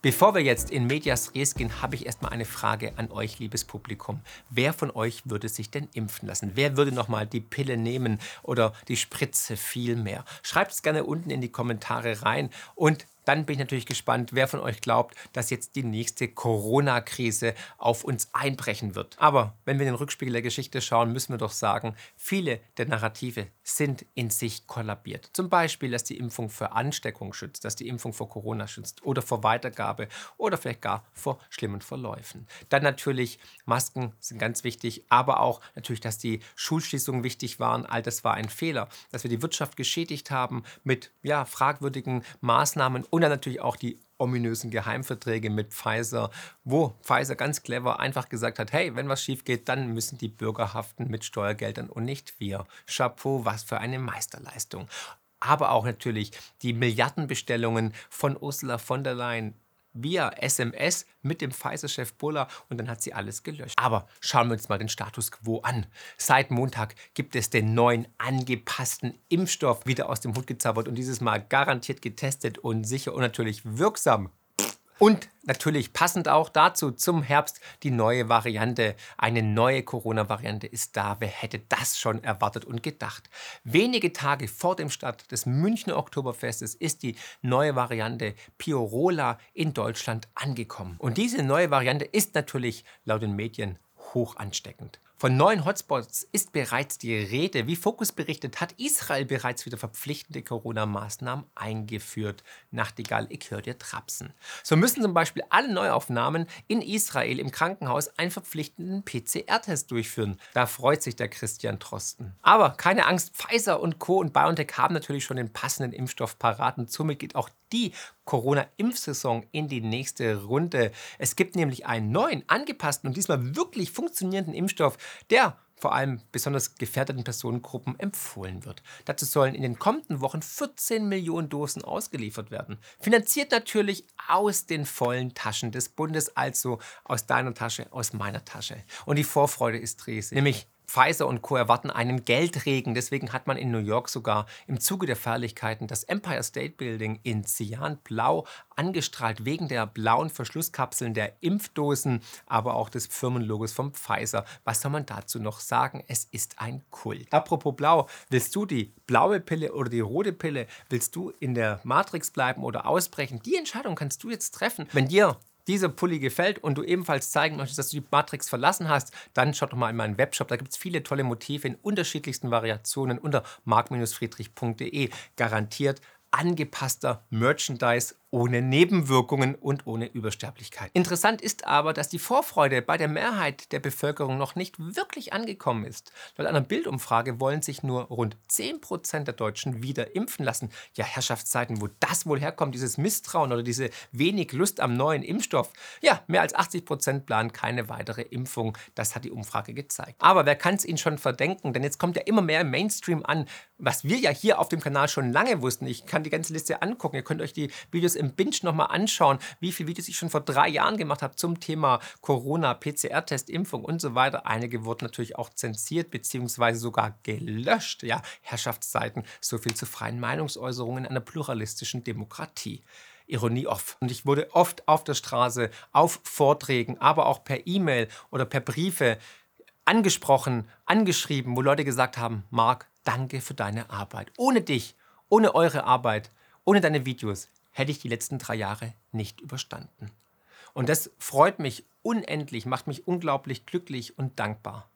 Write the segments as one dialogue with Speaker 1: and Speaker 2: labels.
Speaker 1: Bevor wir jetzt in Medias Res gehen, habe ich erstmal eine Frage an euch, liebes Publikum. Wer von euch würde sich denn impfen lassen? Wer würde nochmal die Pille nehmen oder die Spritze viel mehr? Schreibt es gerne unten in die Kommentare rein und dann bin ich natürlich gespannt, wer von euch glaubt, dass jetzt die nächste Corona-Krise auf uns einbrechen wird. Aber wenn wir in den Rückspiegel der Geschichte schauen, müssen wir doch sagen, viele der Narrative sind in sich kollabiert. Zum Beispiel, dass die Impfung vor Ansteckung schützt, dass die Impfung vor Corona schützt oder vor Weitergabe oder vielleicht gar vor schlimmen Verläufen. Dann natürlich, Masken sind ganz wichtig, aber auch natürlich, dass die Schulschließungen wichtig waren. All das war ein Fehler. Dass wir die Wirtschaft geschädigt haben mit ja, fragwürdigen Maßnahmen und dann natürlich auch die ominösen Geheimverträge mit Pfizer, wo Pfizer ganz clever einfach gesagt hat, hey, wenn was schief geht, dann müssen die Bürger haften mit Steuergeldern und nicht wir. Chapeau, was für eine Meisterleistung. Aber auch natürlich die Milliardenbestellungen von Ursula von der Leyen via SMS mit dem Pfizer-Chef Buller und dann hat sie alles gelöscht. Aber schauen wir uns mal den Status quo an. Seit Montag gibt es den neuen angepassten Impfstoff wieder aus dem Hut gezaubert und dieses Mal garantiert getestet und sicher und natürlich wirksam. Und natürlich passend auch dazu zum Herbst die neue Variante. Eine neue Corona-Variante ist da. Wer hätte das schon erwartet und gedacht? Wenige Tage vor dem Start des Münchner Oktoberfestes ist die neue Variante Piorola in Deutschland angekommen. Und diese neue Variante ist natürlich laut den Medien hoch ansteckend. Von neuen Hotspots ist bereits die Rede. Wie Fokus berichtet, hat Israel bereits wieder verpflichtende Corona-Maßnahmen eingeführt. Nachtigall, ich höre dir trapsen. So müssen zum Beispiel alle Neuaufnahmen in Israel im Krankenhaus einen verpflichtenden PCR-Test durchführen. Da freut sich der Christian Trosten. Aber keine Angst, Pfizer und Co. und BioNTech haben natürlich schon den passenden Impfstoff parat und somit geht auch die Corona-Impfsaison in die nächste Runde. Es gibt nämlich einen neuen, angepassten und diesmal wirklich funktionierenden Impfstoff, der vor allem besonders gefährdeten Personengruppen empfohlen wird. Dazu sollen in den kommenden Wochen 14 Millionen Dosen ausgeliefert werden. Finanziert natürlich aus den vollen Taschen des Bundes, also aus deiner Tasche, aus meiner Tasche. Und die Vorfreude ist riesig. Nämlich Pfizer und Co. erwarten einen Geldregen. Deswegen hat man in New York sogar im Zuge der Feierlichkeiten das Empire State Building in Cyanblau angestrahlt, wegen der blauen Verschlusskapseln der Impfdosen, aber auch des Firmenlogos vom Pfizer. Was soll man dazu noch sagen? Es ist ein Kult. Apropos blau, willst du die blaue Pille oder die rote Pille? Willst du in der Matrix bleiben oder ausbrechen? Die Entscheidung kannst du jetzt treffen. Wenn dir dieser Pulli gefällt und du ebenfalls zeigen möchtest, dass du die Matrix verlassen hast, dann schau doch mal in meinen Webshop. Da gibt es viele tolle Motive in unterschiedlichsten Variationen unter mark-friedrich.de. Garantiert angepasster Merchandise ohne Nebenwirkungen und ohne Übersterblichkeit. Interessant ist aber, dass die Vorfreude bei der Mehrheit der Bevölkerung noch nicht wirklich angekommen ist. Laut einer Bildumfrage wollen sich nur rund 10% der Deutschen wieder impfen lassen. Ja, Herrschaftszeiten, wo das wohl herkommt, dieses Misstrauen oder diese wenig Lust am neuen Impfstoff. Ja, mehr als 80% planen keine weitere Impfung. Das hat die Umfrage gezeigt. Aber wer kann es ihnen schon verdenken? Denn jetzt kommt ja immer mehr im Mainstream an, was wir ja hier auf dem Kanal schon lange wussten. Ich kann die ganze Liste angucken. Ihr könnt euch die Videos im Binge nochmal anschauen, wie viele Videos ich schon vor drei Jahren gemacht habe zum Thema Corona, PCR-Test, Impfung und so weiter. Einige wurden natürlich auch zensiert bzw. sogar gelöscht. Ja, Herrschaftszeiten, so viel zu freien Meinungsäußerungen in einer pluralistischen Demokratie. Ironie off. Und ich wurde oft auf der Straße, auf Vorträgen, aber auch per E-Mail oder per Briefe angesprochen, angeschrieben, wo Leute gesagt haben, Marc, danke für deine Arbeit. Ohne dich, ohne eure Arbeit, ohne deine Videos hätte ich die letzten drei Jahre nicht überstanden. Und das freut mich unendlich, macht mich unglaublich glücklich und dankbar.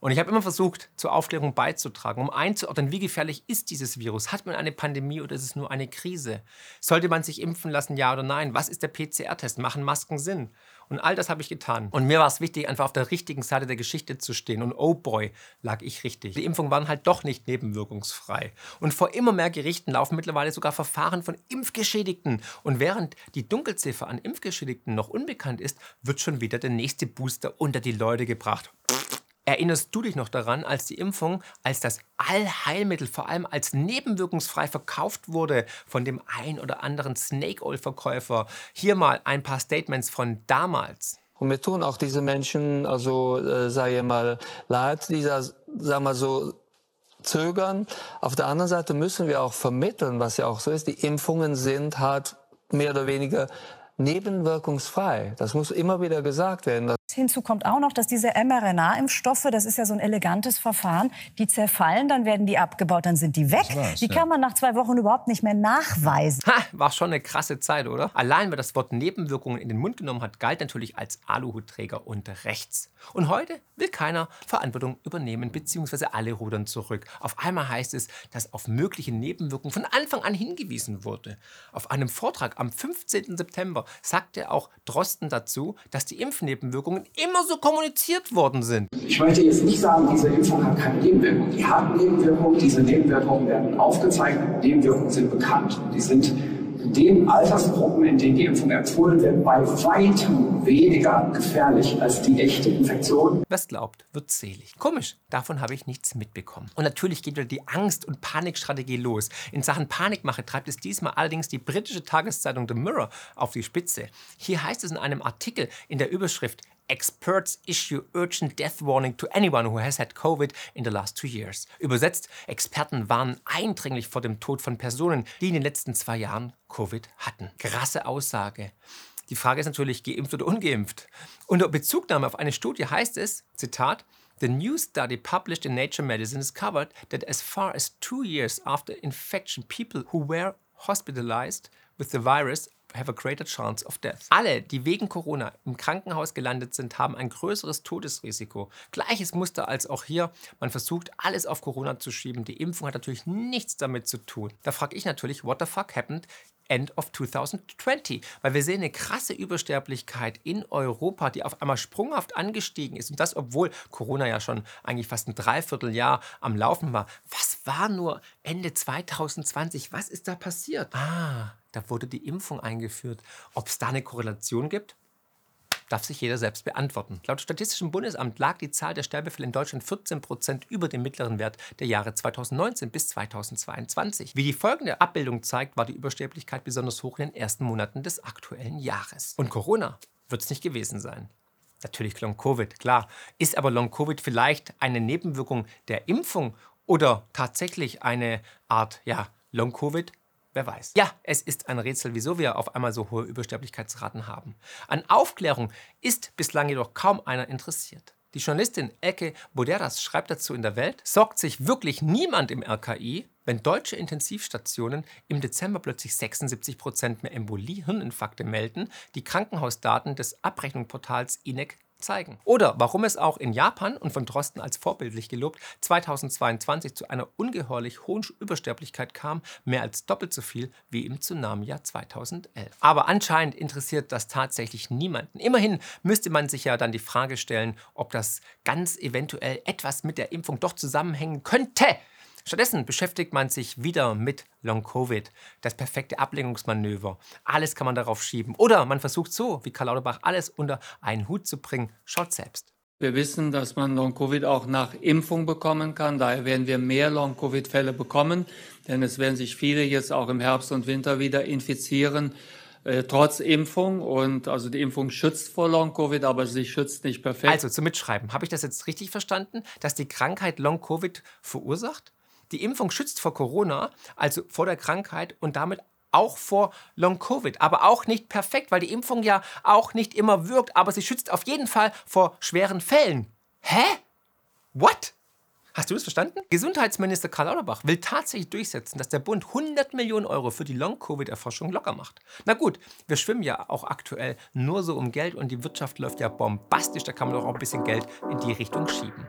Speaker 1: Und ich habe immer versucht, zur Aufklärung beizutragen, um einzuordnen, wie gefährlich ist dieses Virus? Hat man eine Pandemie oder ist es nur eine Krise? Sollte man sich impfen lassen, ja oder nein? Was ist der PCR-Test? Machen Masken Sinn? Und all das habe ich getan. Und mir war es wichtig, einfach auf der richtigen Seite der Geschichte zu stehen. Und oh boy, lag ich richtig. Die Impfungen waren halt doch nicht nebenwirkungsfrei. Und vor immer mehr Gerichten laufen mittlerweile sogar Verfahren von Impfgeschädigten. Und während die Dunkelziffer an Impfgeschädigten noch unbekannt ist, wird schon wieder der nächste Booster unter die Leute gebracht. Erinnerst du dich noch daran, als die Impfung als das Allheilmittel vor allem als nebenwirkungsfrei verkauft wurde von dem ein oder anderen Snake Oil Verkäufer? Hier mal ein paar Statements von damals.
Speaker 2: Und mir tun auch diese Menschen, also äh, sage mal, leid, die da, sagen wir so, zögern. Auf der anderen Seite müssen wir auch vermitteln, was ja auch so ist, die Impfungen sind halt mehr oder weniger nebenwirkungsfrei. Das muss immer wieder gesagt werden.
Speaker 3: Hinzu kommt auch noch, dass diese mRNA-Impfstoffe, das ist ja so ein elegantes Verfahren, die zerfallen, dann werden die abgebaut, dann sind die weg. die kann man nach zwei Wochen überhaupt nicht mehr nachweisen.
Speaker 1: Ha, war schon eine krasse Zeit, oder? Allein wer das Wort Nebenwirkungen in den Mund genommen hat, galt natürlich als Aluhutträger und rechts. Und heute will keiner Verantwortung übernehmen, beziehungsweise alle rudern zurück. Auf einmal heißt es, dass auf mögliche Nebenwirkungen von Anfang an hingewiesen wurde. Auf einem Vortrag am 15. September sagte auch Drosten dazu, dass die Impfnebenwirkungen immer so kommuniziert worden sind.
Speaker 4: Ich möchte jetzt nicht sagen, diese Impfung hat keine Nebenwirkungen. Die hat Nebenwirkungen, diese Nebenwirkungen werden aufgezeigt, Nebenwirkungen sind bekannt. Die sind in den Altersgruppen, in denen die Impfung empfohlen wird, bei weitem weniger gefährlich als die echte Infektion.
Speaker 1: Es glaubt, wird selig. Komisch, davon habe ich nichts mitbekommen. Und natürlich geht wieder die Angst- und Panikstrategie los. In Sachen Panikmache treibt es diesmal allerdings die britische Tageszeitung The Mirror auf die Spitze. Hier heißt es in einem Artikel in der Überschrift Experts issue urgent death warning to anyone who has had COVID in the last two years. Übersetzt, Experten warnen eindringlich vor dem Tod von Personen, die in den letzten zwei Jahren Covid hatten. Krasse Aussage. Die Frage ist natürlich, geimpft oder ungeimpft. Unter Bezugnahme auf eine Studie heißt es, Zitat, The new study published in Nature Medicine discovered that as far as two years after infection, people who were hospitalized with the virus have a greater chance of death. Alle, die wegen Corona im Krankenhaus gelandet sind, haben ein größeres Todesrisiko. Gleiches Muster als auch hier. Man versucht, alles auf Corona zu schieben. Die Impfung hat natürlich nichts damit zu tun. Da frage ich natürlich, what the fuck happened End of 2020. Weil wir sehen eine krasse Übersterblichkeit in Europa, die auf einmal sprunghaft angestiegen ist. Und das, obwohl Corona ja schon eigentlich fast ein Dreivierteljahr am Laufen war. Was war nur Ende 2020? Was ist da passiert? Ah, da wurde die Impfung eingeführt. Ob es da eine Korrelation gibt? Darf sich jeder selbst beantworten. Laut Statistischem Bundesamt lag die Zahl der Sterbefälle in Deutschland 14 Prozent über dem mittleren Wert der Jahre 2019 bis 2022. Wie die folgende Abbildung zeigt, war die Übersterblichkeit besonders hoch in den ersten Monaten des aktuellen Jahres. Und Corona wird es nicht gewesen sein. Natürlich Long-Covid, klar. Ist aber Long-Covid vielleicht eine Nebenwirkung der Impfung oder tatsächlich eine Art ja, Long-Covid Wer weiß. Ja, es ist ein Rätsel, wieso wir auf einmal so hohe Übersterblichkeitsraten haben. An Aufklärung ist bislang jedoch kaum einer interessiert. Die Journalistin Elke Boderas schreibt dazu in der Welt, sorgt sich wirklich niemand im RKI, wenn deutsche Intensivstationen im Dezember plötzlich 76 Prozent mehr Embolie, Hirninfarkte melden, die Krankenhausdaten des Abrechnungsportals INEC zeigen. Oder warum es auch in Japan und von Drosten als vorbildlich gelobt 2022 zu einer ungeheuerlich hohen Übersterblichkeit kam, mehr als doppelt so viel wie im Tsunami-Jahr 2011. Aber anscheinend interessiert das tatsächlich niemanden. Immerhin müsste man sich ja dann die Frage stellen, ob das ganz eventuell etwas mit der Impfung doch zusammenhängen könnte. Stattdessen beschäftigt man sich wieder mit Long-Covid, das perfekte Ablenkungsmanöver. Alles kann man darauf schieben. Oder man versucht so, wie Karl Lauterbach, alles unter einen Hut zu bringen. Schaut selbst.
Speaker 2: Wir wissen, dass man Long-Covid auch nach Impfung bekommen kann. Daher werden wir mehr Long-Covid-Fälle bekommen, denn es werden sich viele jetzt auch im Herbst und Winter wieder infizieren. Äh, trotz Impfung und also die Impfung schützt vor Long-Covid, aber sie schützt nicht perfekt.
Speaker 1: Also zum Mitschreiben, habe ich das jetzt richtig verstanden, dass die Krankheit Long-Covid verursacht? Die Impfung schützt vor Corona, also vor der Krankheit und damit auch vor Long-Covid. Aber auch nicht perfekt, weil die Impfung ja auch nicht immer wirkt. Aber sie schützt auf jeden Fall vor schweren Fällen. Hä? What? Hast du das verstanden? Gesundheitsminister Karl Lauterbach will tatsächlich durchsetzen, dass der Bund 100 Millionen Euro für die Long-Covid-Erforschung locker macht. Na gut, wir schwimmen ja auch aktuell nur so um Geld und die Wirtschaft läuft ja bombastisch. Da kann man doch auch ein bisschen Geld in die Richtung schieben.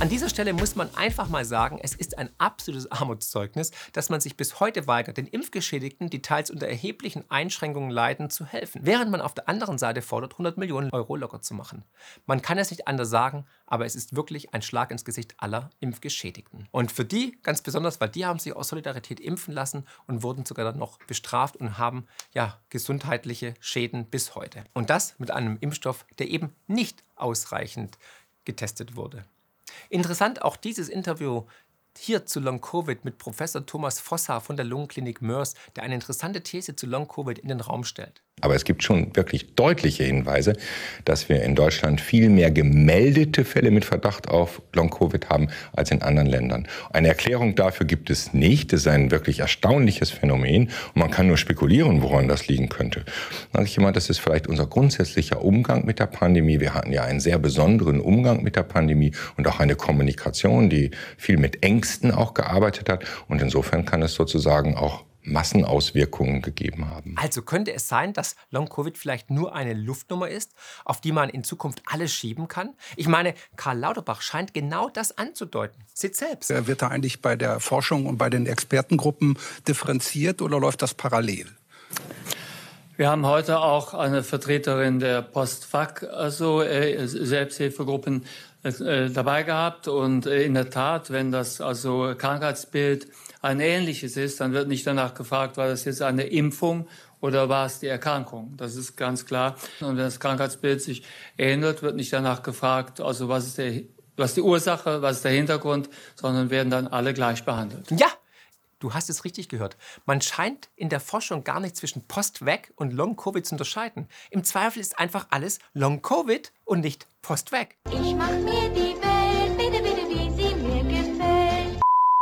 Speaker 1: An dieser Stelle muss man einfach mal sagen, es ist ein absolutes Armutszeugnis, dass man sich bis heute weigert, den Impfgeschädigten, die teils unter erheblichen Einschränkungen leiden, zu helfen, während man auf der anderen Seite fordert, 100 Millionen Euro locker zu machen. Man kann es nicht anders sagen, aber es ist wirklich ein Schlag ins Gesicht aller Impfgeschädigten. Und für die ganz besonders, weil die haben sich aus Solidarität impfen lassen und wurden sogar dann noch bestraft und haben ja gesundheitliche Schäden bis heute. Und das mit einem Impfstoff, der eben nicht ausreichend getestet wurde. Interessant auch dieses Interview hier zu Long Covid mit Professor Thomas Fossa von der Lungenklinik Mörs, der eine interessante These zu Long Covid in den Raum stellt.
Speaker 5: Aber es gibt schon wirklich deutliche Hinweise, dass wir in Deutschland viel mehr gemeldete Fälle mit Verdacht auf Long-Covid haben als in anderen Ländern. Eine Erklärung dafür gibt es nicht. Es ist ein wirklich erstaunliches Phänomen und man kann nur spekulieren, woran das liegen könnte. Ich immer, das ist vielleicht unser grundsätzlicher Umgang mit der Pandemie. Wir hatten ja einen sehr besonderen Umgang mit der Pandemie und auch eine Kommunikation, die viel mit Ängsten auch gearbeitet hat. Und insofern kann es sozusagen auch Massenauswirkungen gegeben haben.
Speaker 1: Also könnte es sein, dass Long-Covid vielleicht nur eine Luftnummer ist, auf die man in Zukunft alles schieben kann? Ich meine, Karl Lauterbach scheint genau das anzudeuten. Sieht selbst.
Speaker 6: Wird da eigentlich bei der Forschung und bei den Expertengruppen differenziert oder läuft das parallel?
Speaker 2: Wir haben heute auch eine Vertreterin der Postfach, also äh, Selbsthilfegruppen, äh, dabei gehabt. Und äh, in der Tat, wenn das also Krankheitsbild ein ähnliches ist, dann wird nicht danach gefragt, war das jetzt eine Impfung oder war es die Erkrankung? Das ist ganz klar. Und wenn das Krankheitsbild sich ändert, wird nicht danach gefragt, also was ist, der, was ist die Ursache, was ist der Hintergrund, sondern werden dann alle gleich behandelt.
Speaker 1: Ja, Du hast es richtig gehört. Man scheint in der Forschung gar nicht zwischen Post-Weg und Long-Covid zu unterscheiden. Im Zweifel ist einfach alles Long-Covid und nicht Post-Weg. Ich mach mir die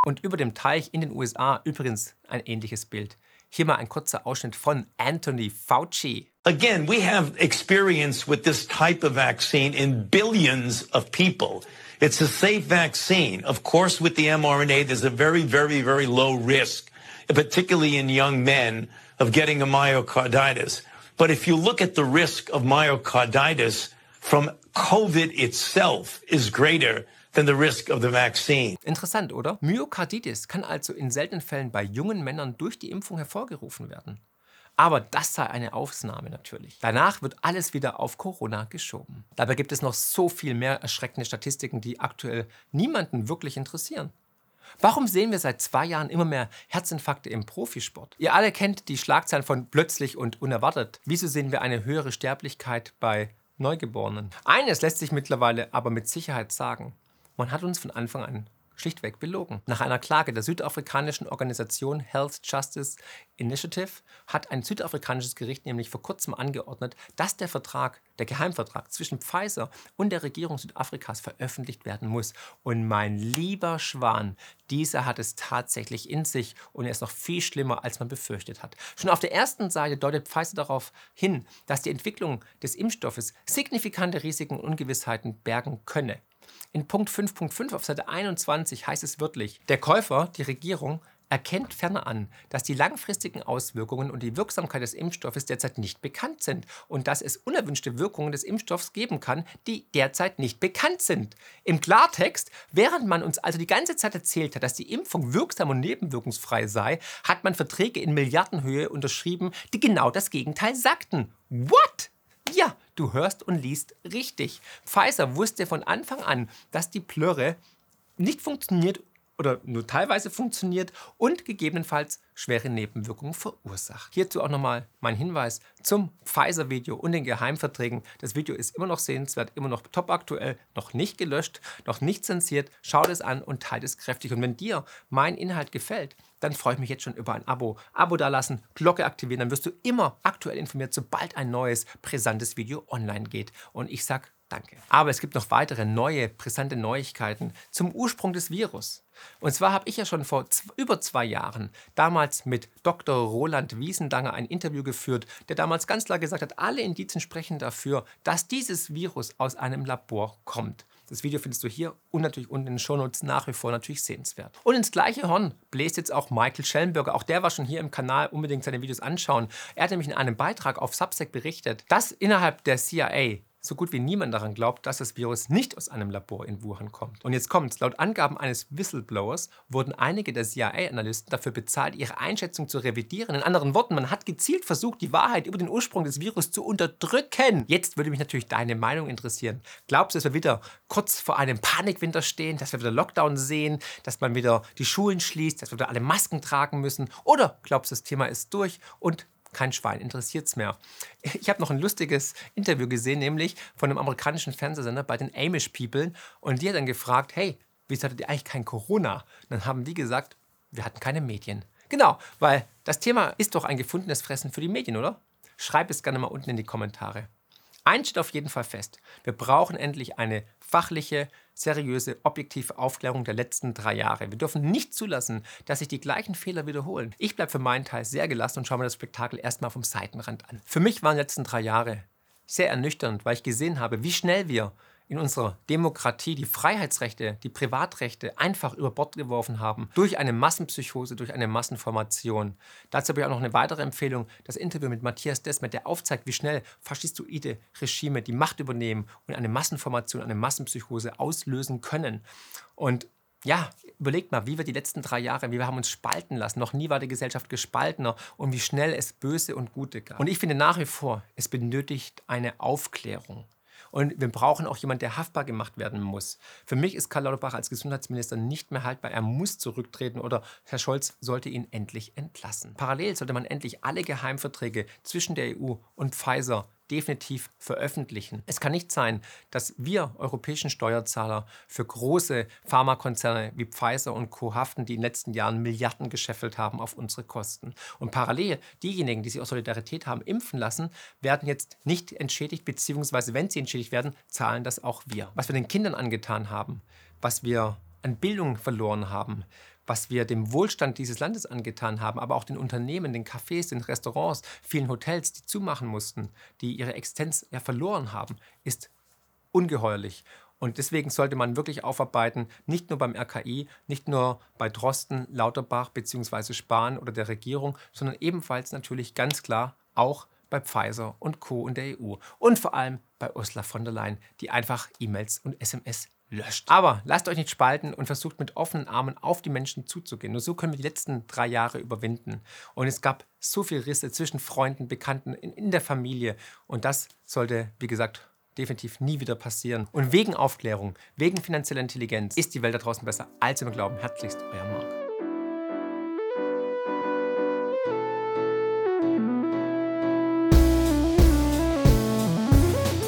Speaker 1: Und über dem Teich in den USA übrigens ein ähnliches Bild. Hier mal ein kurzer Ausschnitt von Anthony Fauci.
Speaker 7: Again, we have experience with this type of vaccine in billions of people. It's a safe vaccine. Of course, with the mRNA, there's a very, very, very low risk, particularly in young men, of getting a myocarditis. But if you look at the risk of myocarditis from COVID itself is greater than the risk of the vaccine.
Speaker 1: Interessant, oder? Myokarditis kann also in seltenen Fällen bei jungen Männern durch die Impfung hervorgerufen werden. Aber das sei eine Ausnahme natürlich. Danach wird alles wieder auf Corona geschoben. Dabei gibt es noch so viel mehr erschreckende Statistiken, die aktuell niemanden wirklich interessieren. Warum sehen wir seit zwei Jahren immer mehr Herzinfarkte im Profisport? Ihr alle kennt die Schlagzeilen von plötzlich und unerwartet. Wieso sehen wir eine höhere Sterblichkeit bei Neugeborenen? Eines lässt sich mittlerweile aber mit Sicherheit sagen. Man hat uns von Anfang an schlichtweg belogen. Nach einer Klage der südafrikanischen Organisation Health Justice Initiative hat ein südafrikanisches Gericht nämlich vor kurzem angeordnet, dass der Vertrag, der Geheimvertrag zwischen Pfizer und der Regierung Südafrikas veröffentlicht werden muss. Und mein lieber Schwan, dieser hat es tatsächlich in sich und er ist noch viel schlimmer, als man befürchtet hat. Schon auf der ersten Seite deutet Pfizer darauf hin, dass die Entwicklung des Impfstoffes signifikante Risiken und Ungewissheiten bergen könne. In Punkt 5.5 auf Seite 21 heißt es wörtlich, der Käufer, die Regierung, erkennt ferner an, dass die langfristigen Auswirkungen und die Wirksamkeit des Impfstoffes derzeit nicht bekannt sind und dass es unerwünschte Wirkungen des Impfstoffs geben kann, die derzeit nicht bekannt sind. Im Klartext, während man uns also die ganze Zeit erzählt hat, dass die Impfung wirksam und nebenwirkungsfrei sei, hat man Verträge in Milliardenhöhe unterschrieben, die genau das Gegenteil sagten. What? Ja, du hörst und liest richtig. Pfizer wusste von Anfang an, dass die Plörre nicht funktioniert oder nur teilweise funktioniert und gegebenenfalls schwere Nebenwirkungen verursacht. Hierzu auch nochmal mein Hinweis zum Pfizer-Video und den Geheimverträgen. Das Video ist immer noch sehenswert, immer noch top aktuell, noch nicht gelöscht, noch nicht zensiert. Schau es an und teile es kräftig. Und wenn dir mein Inhalt gefällt, dann freue ich mich jetzt schon über ein Abo. Abo dalassen, Glocke aktivieren, dann wirst du immer aktuell informiert, sobald ein neues, brisantes Video online geht. Und ich sag Danke. Aber es gibt noch weitere neue, brisante Neuigkeiten zum Ursprung des Virus. Und zwar habe ich ja schon vor über zwei Jahren damals mit Dr. Roland Wiesendanger ein Interview geführt, der damals ganz klar gesagt hat, alle Indizien sprechen dafür, dass dieses Virus aus einem Labor kommt. Das Video findest du hier und natürlich unten in den Shownotes nach wie vor natürlich sehenswert. Und ins gleiche Horn bläst jetzt auch Michael Schellenberger. Auch der war schon hier im Kanal. Unbedingt seine Videos anschauen. Er hat nämlich in einem Beitrag auf Substack berichtet, dass innerhalb der CIA so gut wie niemand daran glaubt, dass das Virus nicht aus einem Labor in Wuhan kommt. Und jetzt kommt's. Laut Angaben eines Whistleblowers wurden einige der CIA-Analysten dafür bezahlt, ihre Einschätzung zu revidieren. In anderen Worten, man hat gezielt versucht, die Wahrheit über den Ursprung des Virus zu unterdrücken. Jetzt würde mich natürlich deine Meinung interessieren. Glaubst du, dass wir wieder kurz vor einem Panikwinter stehen, dass wir wieder Lockdown sehen, dass man wieder die Schulen schließt, dass wir wieder alle Masken tragen müssen? Oder glaubst du, das Thema ist durch und kein Schwein interessiert es mehr. Ich habe noch ein lustiges Interview gesehen, nämlich von einem amerikanischen Fernsehsender bei den Amish People. Und die hat dann gefragt, hey, wieso hattet ihr eigentlich kein Corona? Und dann haben die gesagt, wir hatten keine Medien. Genau, weil das Thema ist doch ein gefundenes Fressen für die Medien, oder? Schreib es gerne mal unten in die Kommentare. Eins steht auf jeden Fall fest. Wir brauchen endlich eine fachliche, seriöse, objektive Aufklärung der letzten drei Jahre. Wir dürfen nicht zulassen, dass sich die gleichen Fehler wiederholen. Ich bleibe für meinen Teil sehr gelassen und schaue mir das Spektakel erstmal vom Seitenrand an. Für mich waren die letzten drei Jahre sehr ernüchternd, weil ich gesehen habe, wie schnell wir in unserer Demokratie die Freiheitsrechte, die Privatrechte einfach über Bord geworfen haben durch eine Massenpsychose, durch eine Massenformation. Dazu habe ich auch noch eine weitere Empfehlung, das Interview mit Matthias Desmet, der aufzeigt, wie schnell faschistoide Regime die Macht übernehmen und eine Massenformation, eine Massenpsychose auslösen können. Und ja, überlegt mal, wie wir die letzten drei Jahre, wie wir haben uns spalten lassen. Noch nie war die Gesellschaft gespaltener und wie schnell es Böse und Gute gab. Und ich finde nach wie vor, es benötigt eine Aufklärung. Und wir brauchen auch jemanden, der haftbar gemacht werden muss. Für mich ist Karl Lauterbach als Gesundheitsminister nicht mehr haltbar. Er muss zurücktreten oder Herr Scholz sollte ihn endlich entlassen. Parallel sollte man endlich alle Geheimverträge zwischen der EU und Pfizer definitiv veröffentlichen. Es kann nicht sein, dass wir europäischen Steuerzahler für große Pharmakonzerne wie Pfizer und Co. haften, die in den letzten Jahren Milliarden gescheffelt haben auf unsere Kosten. Und parallel diejenigen, die sich aus Solidarität haben impfen lassen, werden jetzt nicht entschädigt, beziehungsweise wenn sie entschädigt werden, zahlen das auch wir. Was wir den Kindern angetan haben, was wir an Bildung verloren haben, was wir dem Wohlstand dieses Landes angetan haben, aber auch den Unternehmen, den Cafés, den Restaurants, vielen Hotels, die zumachen mussten, die ihre Existenz ja verloren haben, ist ungeheuerlich. Und deswegen sollte man wirklich aufarbeiten, nicht nur beim RKI, nicht nur bei Drosten, Lauterbach bzw. Spahn oder der Regierung, sondern ebenfalls natürlich ganz klar auch bei Pfizer und Co. in der EU. Und vor allem bei Ursula von der Leyen, die einfach E-Mails und SMS löscht. Aber lasst euch nicht spalten und versucht mit offenen Armen auf die Menschen zuzugehen. Nur so können wir die letzten drei Jahre überwinden. Und es gab so viele Risse zwischen Freunden, Bekannten, in, in der Familie. Und das sollte, wie gesagt, definitiv nie wieder passieren. Und wegen Aufklärung, wegen finanzieller Intelligenz ist die Welt da draußen besser, als wir glauben. Herzlichst, euer Marc.